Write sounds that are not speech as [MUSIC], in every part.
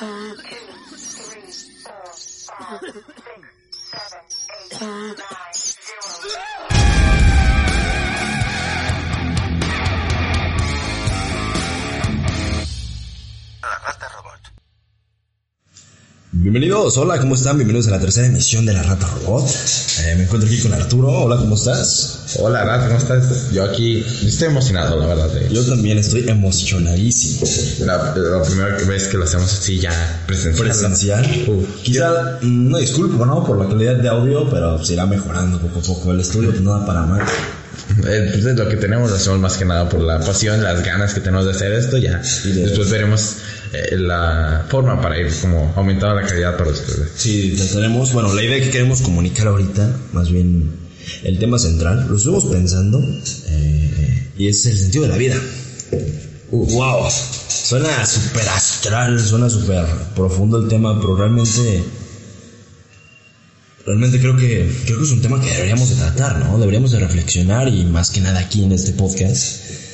Two, three, four, five, six, seven, eight, nine. Bienvenidos, hola, ¿cómo están? Bienvenidos a la tercera emisión de La Rata Robot. Eh, me encuentro aquí con Arturo. Hola, ¿cómo estás? Hola, Rat, ¿cómo estás? Yo aquí estoy emocionado, la verdad. Yo también estoy emocionadísimo. La, la primera vez que lo hacemos así ya presencial. Presencial. Quizá, mm, no disculpo, ¿no? Por la calidad de audio, pero se irá mejorando poco a poco. El estudio, pues nada para mal. Eh, pues es lo que tenemos, lo hacemos más que nada por la pasión, las ganas que tenemos de hacer esto. Ya Y de- después veremos la forma para ir como aumentando la calidad para ustedes. Sí, la tenemos. Bueno, la idea que queremos comunicar ahorita, más bien el tema central, lo estuvimos pensando eh, y es el sentido de la vida. wow, suena súper astral, suena súper profundo el tema, pero realmente, realmente creo que creo que es un tema que deberíamos de tratar, ¿no? Deberíamos de reflexionar y más que nada aquí en este podcast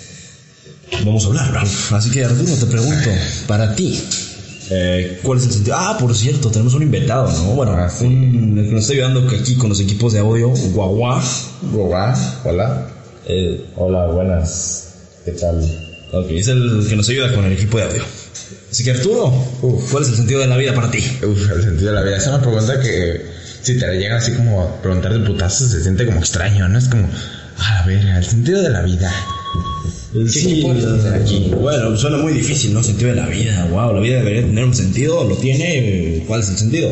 vamos a hablar. Así que Arturo, te pregunto, para ti, eh, ¿cuál es el sentido? Ah, por cierto, tenemos un invitado, ¿no? Bueno, Ah, sí. un- el que nos está ayudando aquí con los equipos de audio, Guagua. Hola, hola. Eh, Hola, buenas. ¿Qué tal? ok, es el que nos ayuda con el equipo de audio. Así que Arturo, ¿cuál es el sentido de la vida para ti? Uf, el sentido de la vida. Es una pregunta que si te la llegan así como a preguntar de putazo se siente como extraño, ¿no? Es como, a ver, el sentido de la vida. Sí, puedes hacer aquí? Bueno, suena muy difícil, ¿no? Sentido de la vida. Wow, la vida debería tener un sentido, lo tiene. eh, ¿Cuál es el sentido?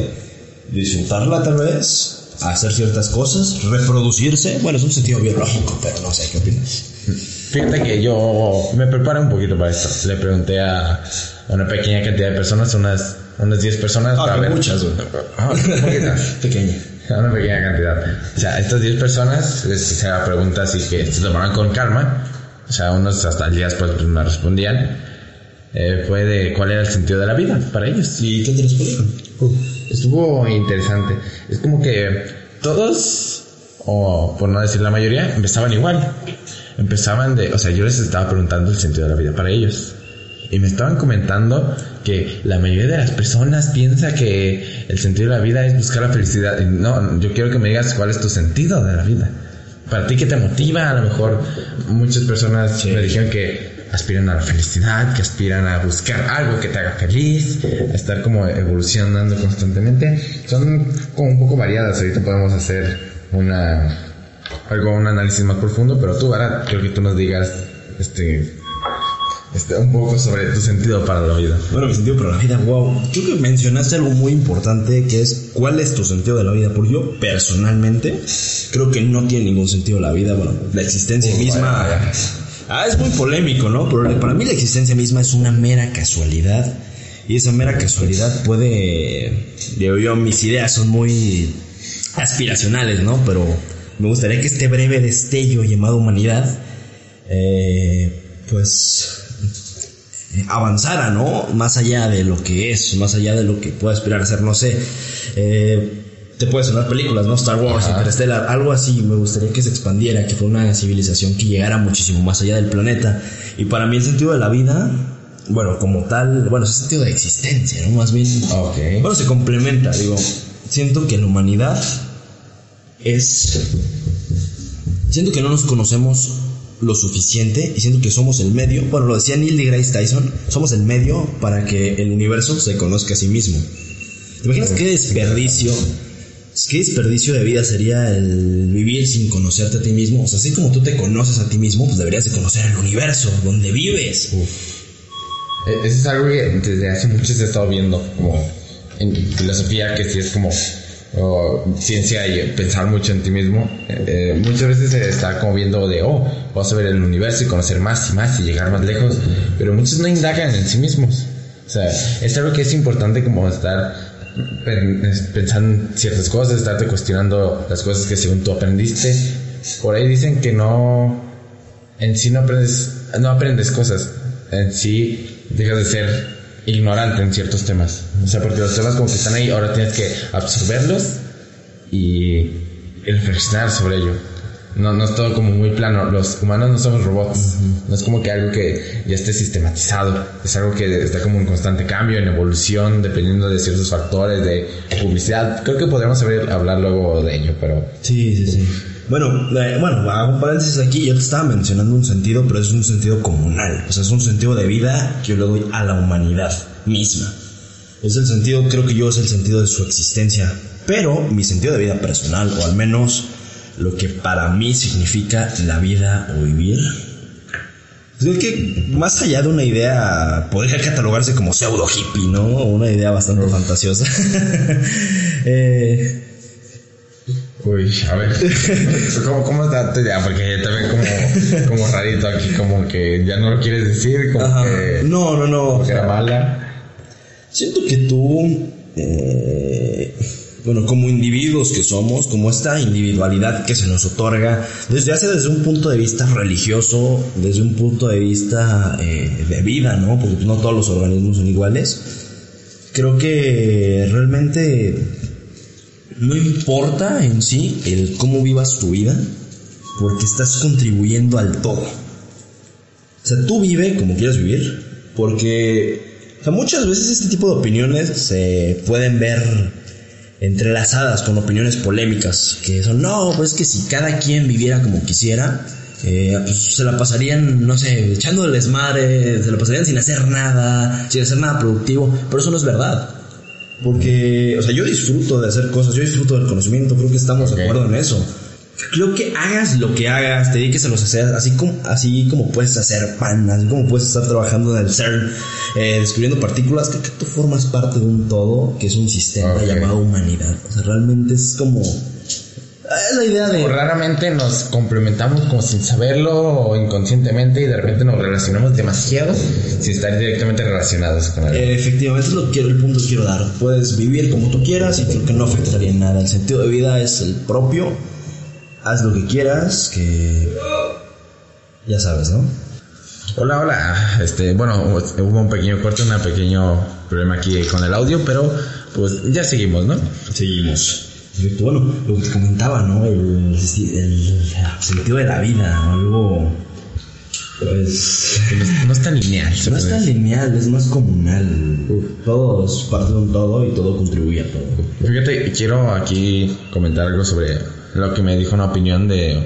Disfrutarla tal vez, hacer ciertas cosas, reproducirse. Bueno, es un sentido biológico, pero no sé, ¿qué opinas? Fíjate que yo me preparo un poquito para esto. Le pregunté a una pequeña cantidad de personas, unas, unas 10 personas. Ah, para que ver- muchas, güey. Ah. [LAUGHS] Pequeña. Una pequeña cantidad. O sea, estas 10 personas hice la pregunta así que se tomaron con calma. O sea, unos hasta el día después pues, me respondían. Eh, fue de cuál era el sentido de la vida para ellos. ¿Y qué te respondieron? Uf, estuvo interesante. Es como que todos, o por no decir la mayoría, empezaban igual. Empezaban de, o sea, yo les estaba preguntando el sentido de la vida para ellos. Y me estaban comentando que la mayoría de las personas piensa que el sentido de la vida es buscar la felicidad. Y no, yo quiero que me digas cuál es tu sentido de la vida. Para ti, ¿qué te motiva? A lo mejor muchas personas me dijeron que aspiran a la felicidad, que aspiran a buscar algo que te haga feliz, a estar como evolucionando constantemente. Son como un poco variadas. Ahorita podemos hacer una algo un análisis más profundo, pero tú, ahora creo que tú nos digas este, este un poco sobre tu sentido para la vida. Bueno, mi sentido para la vida, wow. Creo que mencionaste algo muy importante que es cuál es tu sentido de la vida. Porque yo personalmente creo que no tiene ningún sentido la vida. Bueno, la existencia misma. vaya, vaya. Ah, es muy polémico, ¿no? Pero para mí la existencia misma es una mera casualidad. Y esa mera casualidad puede. Digo yo, mis ideas son muy aspiracionales, ¿no? Pero me gustaría que este breve destello llamado humanidad, eh, pues avanzara, ¿no? Más allá de lo que es, más allá de lo que pueda aspirar a ser, no sé. Eh, te puede sonar películas, ¿no? Star Wars, Ajá. Interstellar, algo así. Me gustaría que se expandiera, que fuera una civilización que llegara muchísimo más allá del planeta. Y para mí el sentido de la vida, bueno, como tal, bueno, es el sentido de existencia, ¿no? Más bien. Ok. Bueno, se complementa, digo. Siento que la humanidad es. Siento que no nos conocemos lo suficiente y siento que somos el medio. Bueno, lo decía Neil deGrasse Tyson, somos el medio para que el universo se conozca a sí mismo. ¿Te imaginas qué desperdicio? ¿Qué desperdicio de vida sería el vivir sin conocerte a ti mismo? O sea, así como tú te conoces a ti mismo, pues deberías de conocer el universo donde vives. Eh, Eso es algo que desde hace mucho se ha estado viendo, como en filosofía, que sí es como oh, ciencia y pensar mucho en ti mismo. Eh, eh, muchas veces se está como viendo de, oh, vas a ver el universo y conocer más y más y llegar más lejos, pero muchos no indagan en sí mismos. O sea, es algo que es importante como estar pen- es- pensando en ciertas cosas, estarte cuestionando las cosas que según tú aprendiste. Por ahí dicen que no, en sí no aprendes, no aprendes cosas, en sí dejas de ser ignorante en ciertos temas. O sea, porque los temas como que están ahí, ahora tienes que absorberlos y reflexionar sobre ello. no, no es todo como muy plano. Los humanos no somos robots. No es como que algo que ya esté sistematizado. Es algo que está como en constante cambio, en evolución, dependiendo de ciertos factores de publicidad. Creo que podríamos saber, hablar luego de ello, pero... Sí, sí, sí. Bueno, eh, bueno, hago un paréntesis aquí. Yo te estaba mencionando un sentido, pero es un sentido comunal. O sea, es un sentido de vida que yo le doy a la humanidad misma. Es el sentido, creo que yo es el sentido de su existencia. Pero mi sentido de vida personal, o al menos lo que para mí significa la vida o vivir. Es que más allá de una idea, podría catalogarse como pseudo hippie, ¿no? Una idea bastante fantasiosa. [LAUGHS] eh, Uy, a ver. [LAUGHS] ¿Cómo, cómo está idea? Porque te ve como, como rarito aquí, como que ya no lo quieres decir, como ajá. que, No, no, no. que era mala. Siento que tú, eh, bueno, como individuos que somos, como esta individualidad que se nos otorga, desde hace desde un punto de vista religioso, desde un punto de vista eh, de vida, ¿no? Porque no todos los organismos son iguales. Creo que realmente no importa en sí el cómo vivas tu vida, porque estás contribuyendo al todo. O sea, tú vive como quieras vivir, porque muchas veces este tipo de opiniones se pueden ver entrelazadas con opiniones polémicas, que son, no, pues es que si cada quien viviera como quisiera, eh, pues se la pasarían, no sé, echando el desmadre, se la pasarían sin hacer nada, sin hacer nada productivo, pero eso no es verdad. Porque, o sea, yo disfruto de hacer cosas, yo disfruto del conocimiento, creo que estamos de acuerdo en eso. Creo que hagas lo que hagas, te dediques a los hacer, así como, así como puedes hacer pan, así como puedes estar trabajando en el CERN, eh, descubriendo partículas, creo que tú formas parte de un todo que es un sistema llamado humanidad. O sea, realmente es como... Es la idea de... Raramente nos complementamos como sin saberlo o inconscientemente y de repente nos relacionamos demasiado sin estar directamente relacionados con algo. Eh, Efectivamente, es lo que quiero, el punto que quiero dar. Puedes vivir como tú quieras y creo que no afectaría en nada. El sentido de vida es el propio. Haz lo que quieras, que ya sabes, ¿no? Hola, hola. Este, bueno, hubo un pequeño corte, un pequeño problema aquí con el audio, pero pues ya seguimos, ¿no? Seguimos. Bueno, lo que te comentaba, ¿no? El, el sentido de la vida, algo. Pues. No es tan lineal. No es tan lineal, es más comunal. Todo es parte de un todo y todo contribuye a todo. Fíjate, quiero aquí comentar algo sobre lo que me dijo una opinión de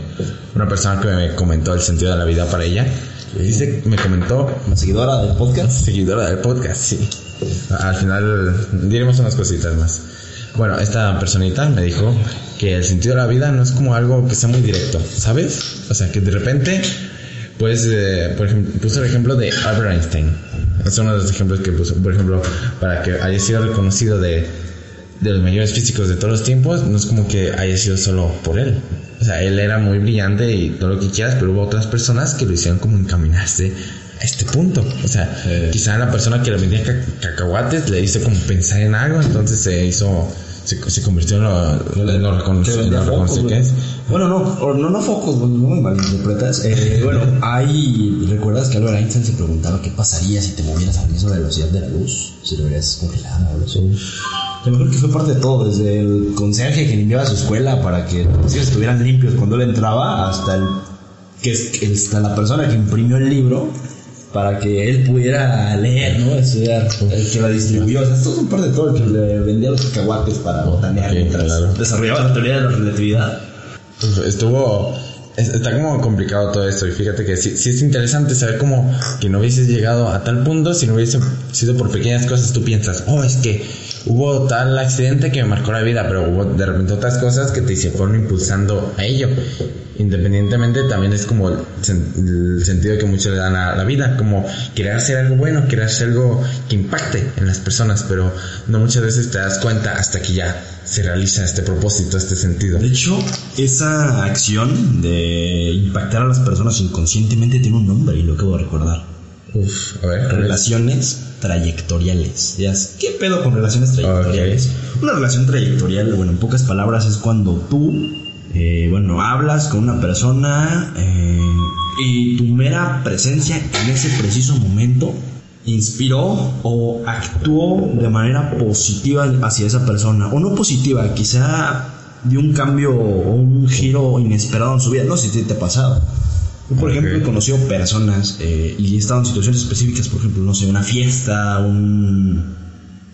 una persona que me comentó el sentido de la vida para ella. Dice, me comentó, Una seguidora del podcast. [LAUGHS] seguidora del podcast, sí. Al final diremos unas cositas más. Bueno, esta personita me dijo que el sentido de la vida no es como algo que sea muy directo, ¿sabes? O sea, que de repente, pues, eh, por ejemplo, puso el ejemplo de Albert Einstein. Es uno de los ejemplos que puso. Por ejemplo, para que haya sido reconocido de, de los mayores físicos de todos los tiempos, no es como que haya sido solo por él. O sea, él era muy brillante y todo lo que quieras, pero hubo otras personas que lo hicieron como encaminarse a este punto. O sea, Eh. quizá la persona que le vendía ca- cacahuates le hizo como pensar en algo, entonces se hizo, se, se convirtió en lo, en lo, en lo focos, que es. Bueno, no, no, no focos, no me malinterpretas. Eh, [LAUGHS] bueno, hay. ¿Recuerdas que Albert Einstein se preguntaba qué pasaría si te movieras a la misma velocidad de la luz? Si lo verías congelada o así. Yo acuerdo que fue parte de todo, desde el conserje que limpiaba su escuela para que los hijos estuvieran limpios cuando él entraba, hasta el que hasta la persona que imprimió el libro para que él pudiera leer, ¿no? Estudiar, el que la distribuyó. O sea, esto es un par de todo, el que le vendía los cacahuates para botanear Ok, mientras claro. desarrollaba la teoría de la relatividad. Pues, estuvo es- está como complicado todo esto y fíjate que sí, sí es interesante saber cómo que no hubieses llegado a tal punto si no hubiese sido por pequeñas cosas tú piensas oh es que hubo tal accidente que me marcó la vida pero hubo de repente otras cosas que te se fueron impulsando a ello independientemente también es como el, sen- el sentido que muchos le dan a la vida como querer hacer algo bueno querer hacer algo que impacte en las personas pero no muchas veces te das cuenta hasta que ya se realiza este propósito este sentido De hecho, esa acción de impactar a las personas inconscientemente tiene un nombre y lo acabo de recordar. Uf, a ver, Relaciones trayectoriales. ¿Qué pedo con relaciones trayectoriales? Una relación trayectorial, bueno, en pocas palabras, es cuando tú, eh, bueno, hablas con una persona eh, y tu mera presencia en ese preciso momento inspiró o actuó de manera positiva hacia esa persona. O no positiva, quizá dio un cambio o un giro inesperado en su vida. No sé si te ha pasado. Yo, por ejemplo, he conocido personas eh, y he estado en situaciones específicas, por ejemplo, no sé, una fiesta, un,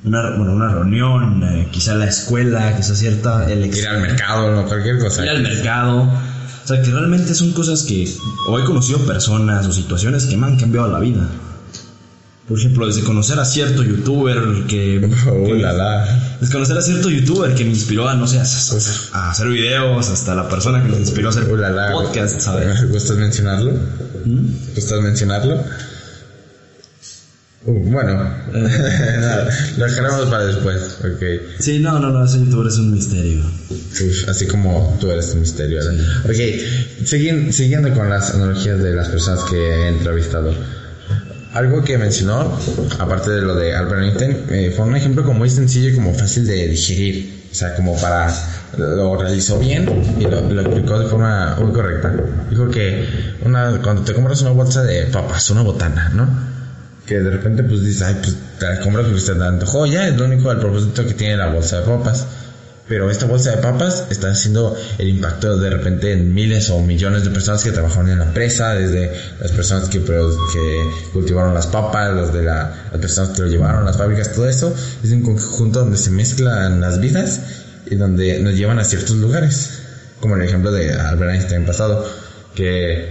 una, bueno, una reunión, eh, quizá la escuela, quizá cierta Ir elección. al mercado cualquier cosa. Ir al mercado. O sea, que realmente son cosas que o he conocido personas o situaciones que me han cambiado la vida. Por ejemplo, desde conocer a cierto youtuber que... Oh, que- la, la. desde conocer a cierto youtuber que me inspiró a, no sé, a, a hacer videos, hasta la persona que me inspiró a hacer Oh, la, podcast, ¿sabes? ¿Me gustas mencionarlo? ¿Mm? ¿Gustas mencionarlo? Uh, bueno, [LAUGHS] Nada, lo dejaremos para después, ok. Sí, no, no, no, ese youtuber es un misterio. Uf, así como tú eres un misterio. ¿verdad? Ok, siguen- siguiendo con las analogías de las personas que he entrevistado. Algo que mencionó, aparte de lo de Albert Einstein, eh, fue un ejemplo como muy sencillo y como fácil de digerir. O sea, como para... Lo realizó bien y lo, lo explicó de forma muy correcta. Dijo que una, cuando te compras una bolsa de papas, una botana, ¿no? que de repente pues dices, ay, pues te la compras porque te antojó, es lo único del propósito que tiene la bolsa de papas. Pero esta bolsa de papas está haciendo el impacto de repente en miles o millones de personas que trabajaron en la empresa, desde las personas que, que cultivaron las papas, los de la, las personas que lo llevaron, las fábricas, todo eso. Es un conjunto donde se mezclan las vidas y donde nos llevan a ciertos lugares. Como el ejemplo de Albert Einstein pasado, que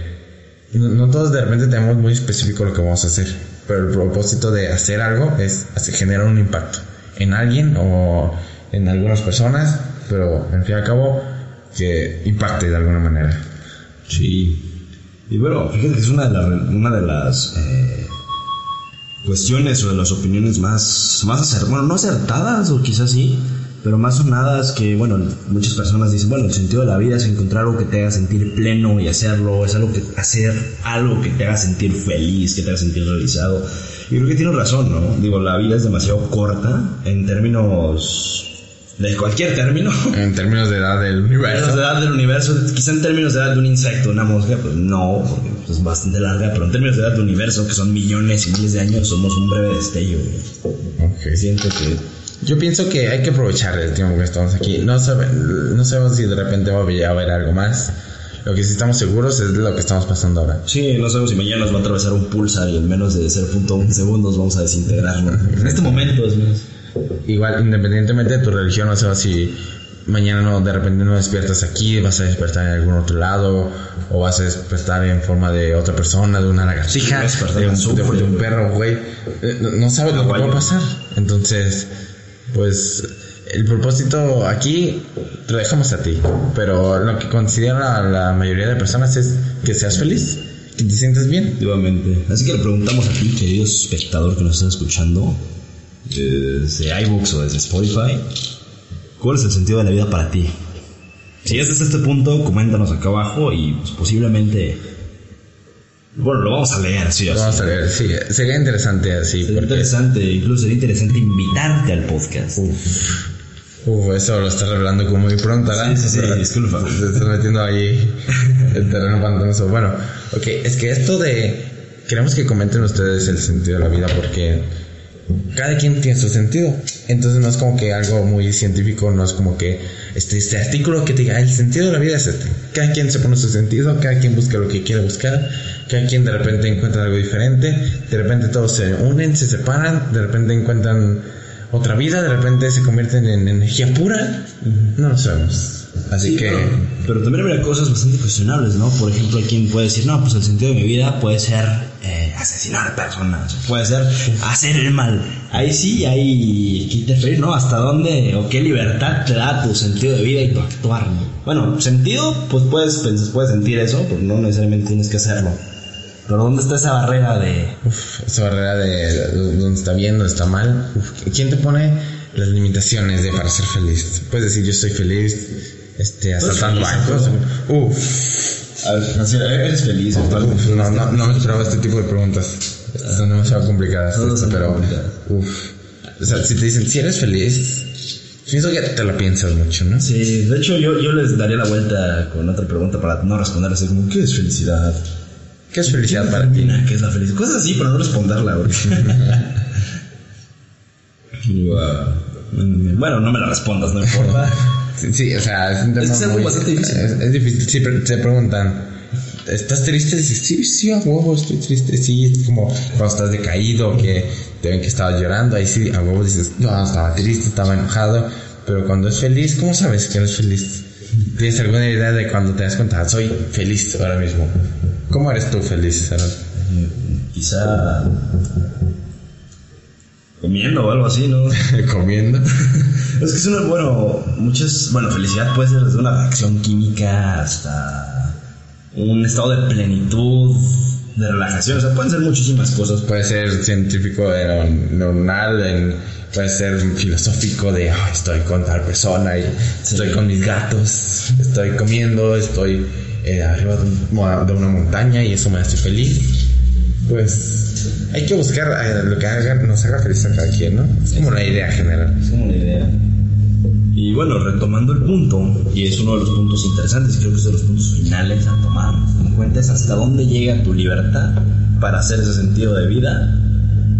no, no todos de repente tenemos muy específico lo que vamos a hacer, pero el propósito de hacer algo es hacer- generar un impacto en alguien o en algunas personas, pero en fin y al cabo que impacte de alguna manera. Sí. Y bueno, fíjate que es una de, la- una de las eh, cuestiones o de las opiniones más, más acertadas, bueno, no acertadas o quizás sí, pero más sonadas que, bueno, muchas personas dicen, bueno, el sentido de la vida es encontrar algo que te haga sentir pleno y hacerlo, es algo que hacer algo que te haga sentir feliz, que te haga sentir realizado. Y creo que tienes razón, ¿no? Digo, la vida es demasiado corta en términos de cualquier término. [LAUGHS] En términos de edad del En términos universo. de edad del universo, quizá en términos de edad de un insecto, una mosca, pues no, porque pues, es bastante larga, pero en términos de edad del universo, que son millones y miles de años, somos un breve destello. güey. Ok. Siento que Yo pienso que hay que aprovechar el tiempo que estamos aquí. No, sabe- no sabemos si de repente va a haber algo más. Lo que sí estamos seguros es de lo que estamos pasando ahora. sí, no sabemos si mañana nos va a atravesar un pulsar y en menos de 0.1 segundos vamos a desintegrarnos. En este momento es menos. Igual, independientemente de tu religión, no sé si mañana no, de repente no despiertas aquí, vas a despertar en algún otro lado, o vas a despertar en forma de otra persona, de una lagartija, de un, de- de un perro, güey. Eh, No, no sabes lo que va a pasar. Entonces, pues, el propósito aquí lo dejamos a ti. Pero lo que considera la mayoría de personas es que seas feliz, que te sientas bien. Efectivamente. Así que le preguntamos a ti, querido espectador que nos está escuchando, desde iBooks o desde Spotify, ¿cuál es el sentido de la vida para ti? Si llegaste hasta este punto, coméntanos acá abajo y pues, posiblemente. Bueno, lo vamos a leer, sí, o sí. Vamos a ver, sí, sería interesante así. Sería porque- interesante, incluso sería interesante invitarte al podcast. Uf, eso lo estás revelando como muy pronto, ¿verdad? Sí, sí, sí, disculpa. Te estás metiendo ahí el terreno pantanoso. Bueno, ok, es que esto de... Queremos que comenten ustedes el sentido de la vida porque cada quien tiene su sentido. Entonces no es como que algo muy científico, no es como que este, este artículo que te diga el sentido de la vida es este. Cada quien se pone su sentido, cada quien busca lo que quiere buscar, cada quien de repente encuentra algo diferente, de repente todos se unen, se separan, de repente encuentran otra vida, de repente se convierten en energía pura, no lo sabemos. Así Sí, que... Pero, pero también habría cosas bastante cuestionables, ¿no? Por ejemplo, quien puede decir, no, pues el sentido de mi vida puede ser asesinar a personas, puede ser hacer el mal. Ahí sí hay que interferir, ¿no? ¿Hasta dónde o qué libertad te da tu sentido de vida y tu actuar, ¿no? Bueno, sentido, pues puedes, puedes sentir eso, pero no necesariamente tienes que hacerlo. Pero ¿dónde está esa barrera de... Uf, esa barrera de, de dónde está bien, dónde está mal. Uf, ¿Quién te pone las limitaciones de para ser feliz? Puedes decir yo estoy feliz este, asaltando feliz, bancos. Uf, A ver, así, eres feliz, uf, no, no, no me esperaba este tipo de preguntas. Estas son demasiado complicadas. No, no son pero, complicadas. uf. O sea, si te dicen, si eres feliz, pienso que te la piensas mucho, ¿no? Sí, de hecho yo, yo les daría la vuelta con otra pregunta para no responder así como, ¿qué es felicidad? ¿Qué es felicidad para ti? ¿Qué es la felicidad? Cosas así, pero no responderla. Wow. [LAUGHS] [LAUGHS] Bueno, no me la respondas, no importa. [LAUGHS] Sí, o sea, es un tema Es algo muy- bastante difícil. Es, es difícil. Sí, pero te preguntan, ¿estás triste? Dices, sí, sí, a huevo, estoy triste. Sí, es como cuando estás decaído, que te ven que estabas llorando, ahí sí, a huevo dices, no, estaba triste, estaba enojado. Pero cuando es feliz, ¿cómo sabes que eres feliz? ¿Tienes alguna idea de cuando te das cuenta, soy feliz ahora mismo? ¿Cómo eres tú feliz, Sara? Quizá comiendo o algo así, ¿no? [LAUGHS] Comiendo. [LAUGHS] Es que es una, bueno, muchas, bueno, felicidad puede ser desde una reacción química hasta un estado de plenitud, de relajación, o sea, pueden ser muchísimas cosas. Puede ser científico de neuronal, en- puede ser filosófico de "Ah, estoy con tal persona y estoy con mis gatos, estoy comiendo, estoy eh, arriba de, un- de una montaña y eso me hace feliz. Pues hay que buscar lo que haga, nos haga feliz a cada quien, ¿no? Es como una idea general. Es como una idea. Y bueno, retomando el punto, y es uno de los puntos interesantes, creo que es de los puntos finales a tomar en cuenta, hasta dónde llega tu libertad para hacer ese sentido de vida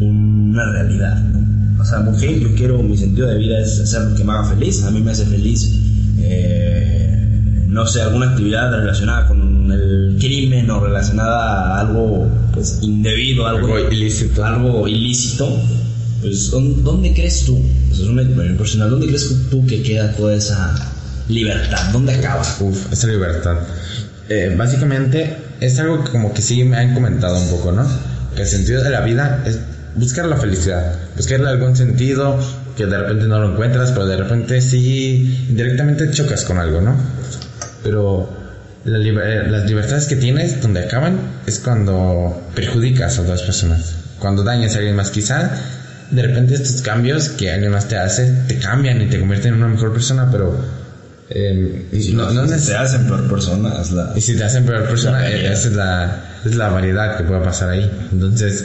una realidad. ¿no? O sea, mujer, yo quiero, mi sentido de vida es hacer lo que me haga feliz, a mí me hace feliz, eh, no sé, alguna actividad relacionada con el crimen o relacionada a algo pues indebido, algo, Algo ilícito. algo ilícito, pues ¿dónde, crees tú? Pues, es una personal, ¿dónde crees tú que queda toda esa libertad? ¿Dónde acaba? Uf, esa libertad. Eh, básicamente es algo que como que sí me han comentado un poco, ¿no? Que el sentido de la vida es buscar la felicidad, buscarle algún sentido que de repente no lo encuentras, pero de repente sí indirectamente chocas con algo, ¿no? Pero la liber- eh, las libertades que tienes, donde acaban, es cuando perjudicas a otras personas, cuando dañas a alguien más. Quizá de repente estos cambios que alguien más te hace te cambian y te convierten en una mejor persona, pero eh, no, no neces- se hacen peor personas. La... y si te hacen peor persona, eh, esa es la, es la variedad que puede pasar ahí. Entonces,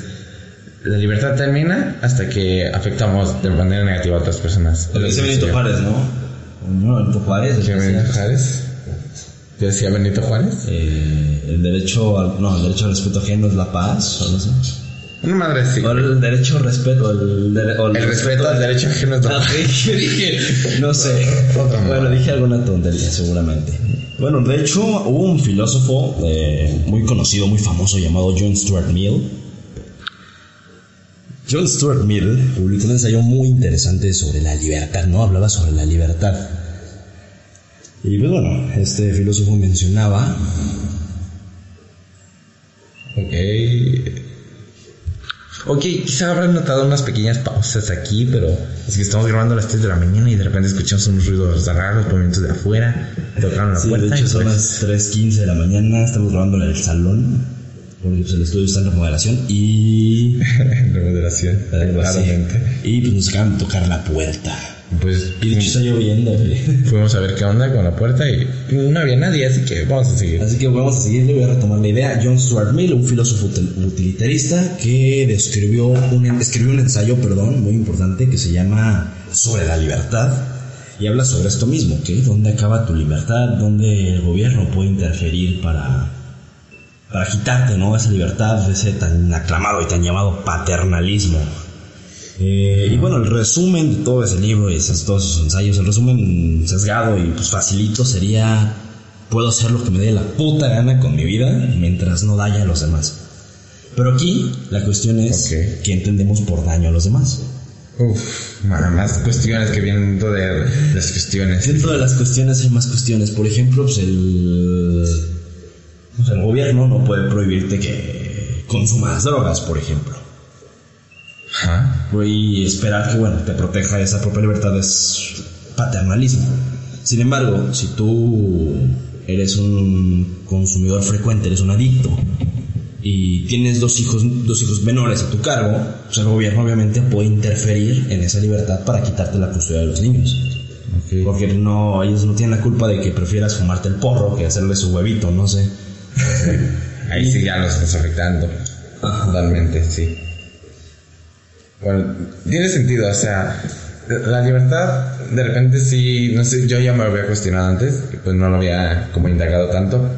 la libertad termina hasta que afectamos de manera negativa a otras personas. Lo que dice Benito Sí. Juárez, ¿no? No, Benito Juárez. el ¿Qué que Benito decía, Juárez? ¿Yo decía Benito Juárez? eh, el derecho al, no, el derecho al respeto ajeno es la paz, o no sé. Una madre sí. O el derecho al respeto, el, o El respeto al derecho ajeno es la Ah, [LAUGHS] dije, dije, no sé. Otra bueno, dije alguna tontería, seguramente. Bueno, de hecho, hubo un filósofo eh, muy conocido, muy famoso, llamado John Stuart Mill. John Stuart Mill publicó un ensayo muy interesante sobre la libertad, ¿no? Hablaba sobre la libertad. Y pues bueno, este filósofo mencionaba Ok. Ok, quizá habrán notado unas pequeñas pausas aquí, pero es que estamos grabando a las 3 de la mañana y de repente escuchamos unos ruidos raros, movimientos de afuera, tocaron la Sí, puerta de hecho son pues- las 3.15 de la mañana, estamos grabando en el salón, porque pues, el estudio está en remodelación y... [LAUGHS] remodelación, claramente. Y pues nos acaban de tocar la puerta. Pues Y de hecho está lloviendo. güey. fuimos a ver qué onda con la puerta y no había nadie, así que vamos a seguir. Así que vamos a seguirle, voy a retomar la idea. John Stuart Mill, un filósofo util- utilitarista que describió un, escribió un ensayo, perdón, muy importante que se llama Sobre la libertad. Y habla sobre esto mismo, que dónde acaba tu libertad, dónde el gobierno puede interferir para, para quitarte ¿no? esa libertad, ese tan aclamado y tan llamado paternalismo. Eh, y bueno, el resumen de todo ese libro y esos, todos esos ensayos, el resumen sesgado y pues facilito sería, puedo hacer lo que me dé la puta gana con mi vida mientras no daña a los demás. Pero aquí la cuestión es Ok. qué entendemos por daño a los demás. Uf, ma- más cuestiones que vienen dentro de las cuestiones. Dentro de las cuestiones hay más cuestiones. Por ejemplo, pues el, pues, el gobierno no puede prohibirte que consumas drogas, por ejemplo. Ajá. y esperar que bueno te proteja esa propia libertad es paternalismo sin embargo si tú eres un consumidor frecuente eres un adicto y tienes dos hijos dos hijos menores a tu cargo pues el gobierno obviamente puede interferir en esa libertad para quitarte la custodia de los niños Ok. porque no ellos no tienen la culpa de que prefieras fumarte el porro que hacerle su huevito no sé [LAUGHS] Ahí sí ya nos estás afectando. Totalmente, sí. Bueno, tiene sentido, o sea, la libertad, de repente sí, no sé, yo ya me lo había cuestionado antes, pues no lo había como indagado tanto,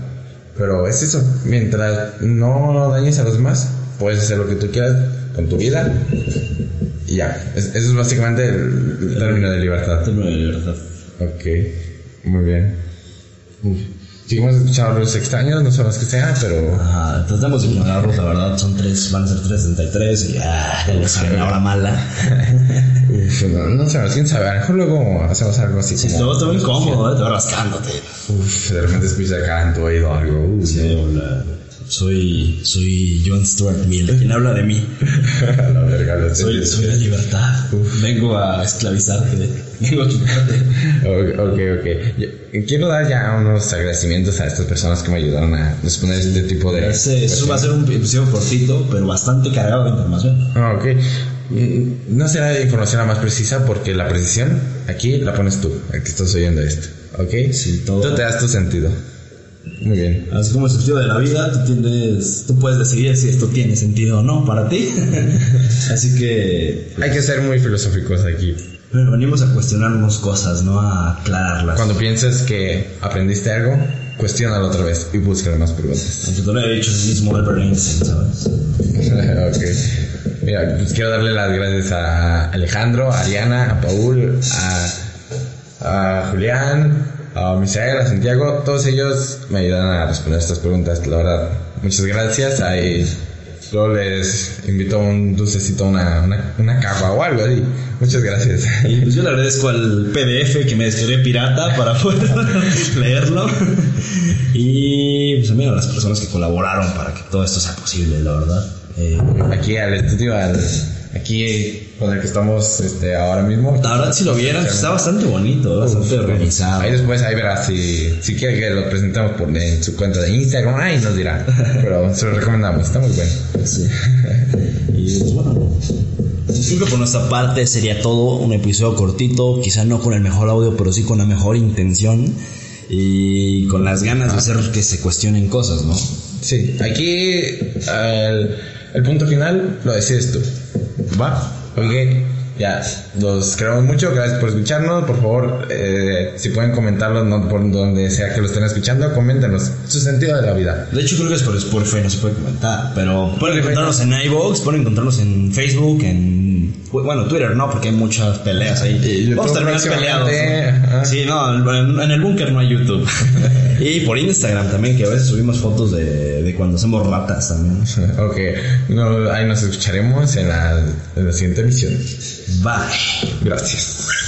pero es eso, mientras no dañes a los demás, puedes hacer lo que tú quieras con tu vida y ya, Es- eso es básicamente el, el término de libertad. término de libertad Ok. Muy bien. Uf. Seguimos escuchando ruidos extraños, no sabemos qué sea, pero. Ajá, tratamos de ignorarlos, la verdad, son tres, van a ser 363 y ah, ya les sale la hora mala. [LAUGHS] Uf, no, no sabemos, quién sabe. A lo mejor luego hacemos algo así Sí, todo está muy incómodo, ¿eh? te va rascándote. Uf, de repente escuchas acá en tu oído algo. Uf, Sí, hola. Soy, soy John Stuart Mill, quien habla de mí. [LAUGHS] la verga, lo Soy, soy la libertad. Vengo a esclavizarte. Vengo. [LAUGHS] Ok, ok, Quiero dar ya unos agradecimientos a estas personas que me ayudaron a responder este tipo de. Ese, eso va a ser un episodio cortito, pero bastante cargado de información. Ah, ok. Mm, No será de información la más precisa porque la precisión aquí la pones tú, el que estás oyendo esto. ¿Ok? Sí, todo. Tú te das tu sentido. Muy bien. Así como el sentido de la vida, tú tienes, tú puedes decidir si esto tiene sentido o no para ti. [LAUGHS] Así que, Hay que ser muy filosóficos aquí. Bueno, venimos a cuestionarnos cosas, no a aclararlas. Cuando pienses que aprendiste algo, cuestiónalo otra vez y búscale más preguntas. Lo he dicho Albert Einstein, ¿sabes? [LAUGHS] ok. Mira, pues quiero darle las gracias a Alejandro, a Ariana, a Paul, a, a Julián, a Misael, a Santiago. Todos ellos me ayudan a responder estas preguntas. La verdad, muchas gracias. Ahí luego les invito un dulcecito, una, una, una capa o algo así. Muchas gracias. Y pues yo le agradezco al PDF que me descargué pirata para poder [LAUGHS] leerlo. Y pues también a las personas que colaboraron para que todo esto sea posible, la verdad. Eh, Aquí al estudio, al, aquí con el que estamos este, ahora mismo. la verdad, si lo vieran, está bastante bonito, bastante organizado. Ahí después ahí verás si, si quiere que lo presentemos por en su cuenta de Instagram, ahí nos dirá. [LAUGHS] Pero se lo recomendamos, está muy bueno. Sí. [LAUGHS] Y pues bueno, creo que por nuestra parte sería todo. Un episodio cortito, quizá no con el mejor audio, pero sí con la mejor intención y con las ganas de hacer que se cuestionen cosas, ¿no? Sí, aquí el, el punto final lo decides tú. ¿Va? Ok, ya, los queremos mucho, gracias por escucharnos. Por favor, eh, si pueden comentarlo no, por donde sea que lo estén escuchando, coméntenos su sentido de la vida. De hecho, creo que es por Spotify, no se puede comentar. Pero pueden encontrarnos en iVoox, pueden encontrarnos en Facebook, en. Bueno, Twitter no, porque hay muchas peleas ahí. Y Vamos a terminar peleados. Sí, no, en, en el búnker no hay YouTube. [LAUGHS] y por Instagram también, que a veces subimos fotos de, de cuando hacemos ratas también. Ok, no, ahí nos escucharemos en la, en la siguiente emisión. Bye. Gracias.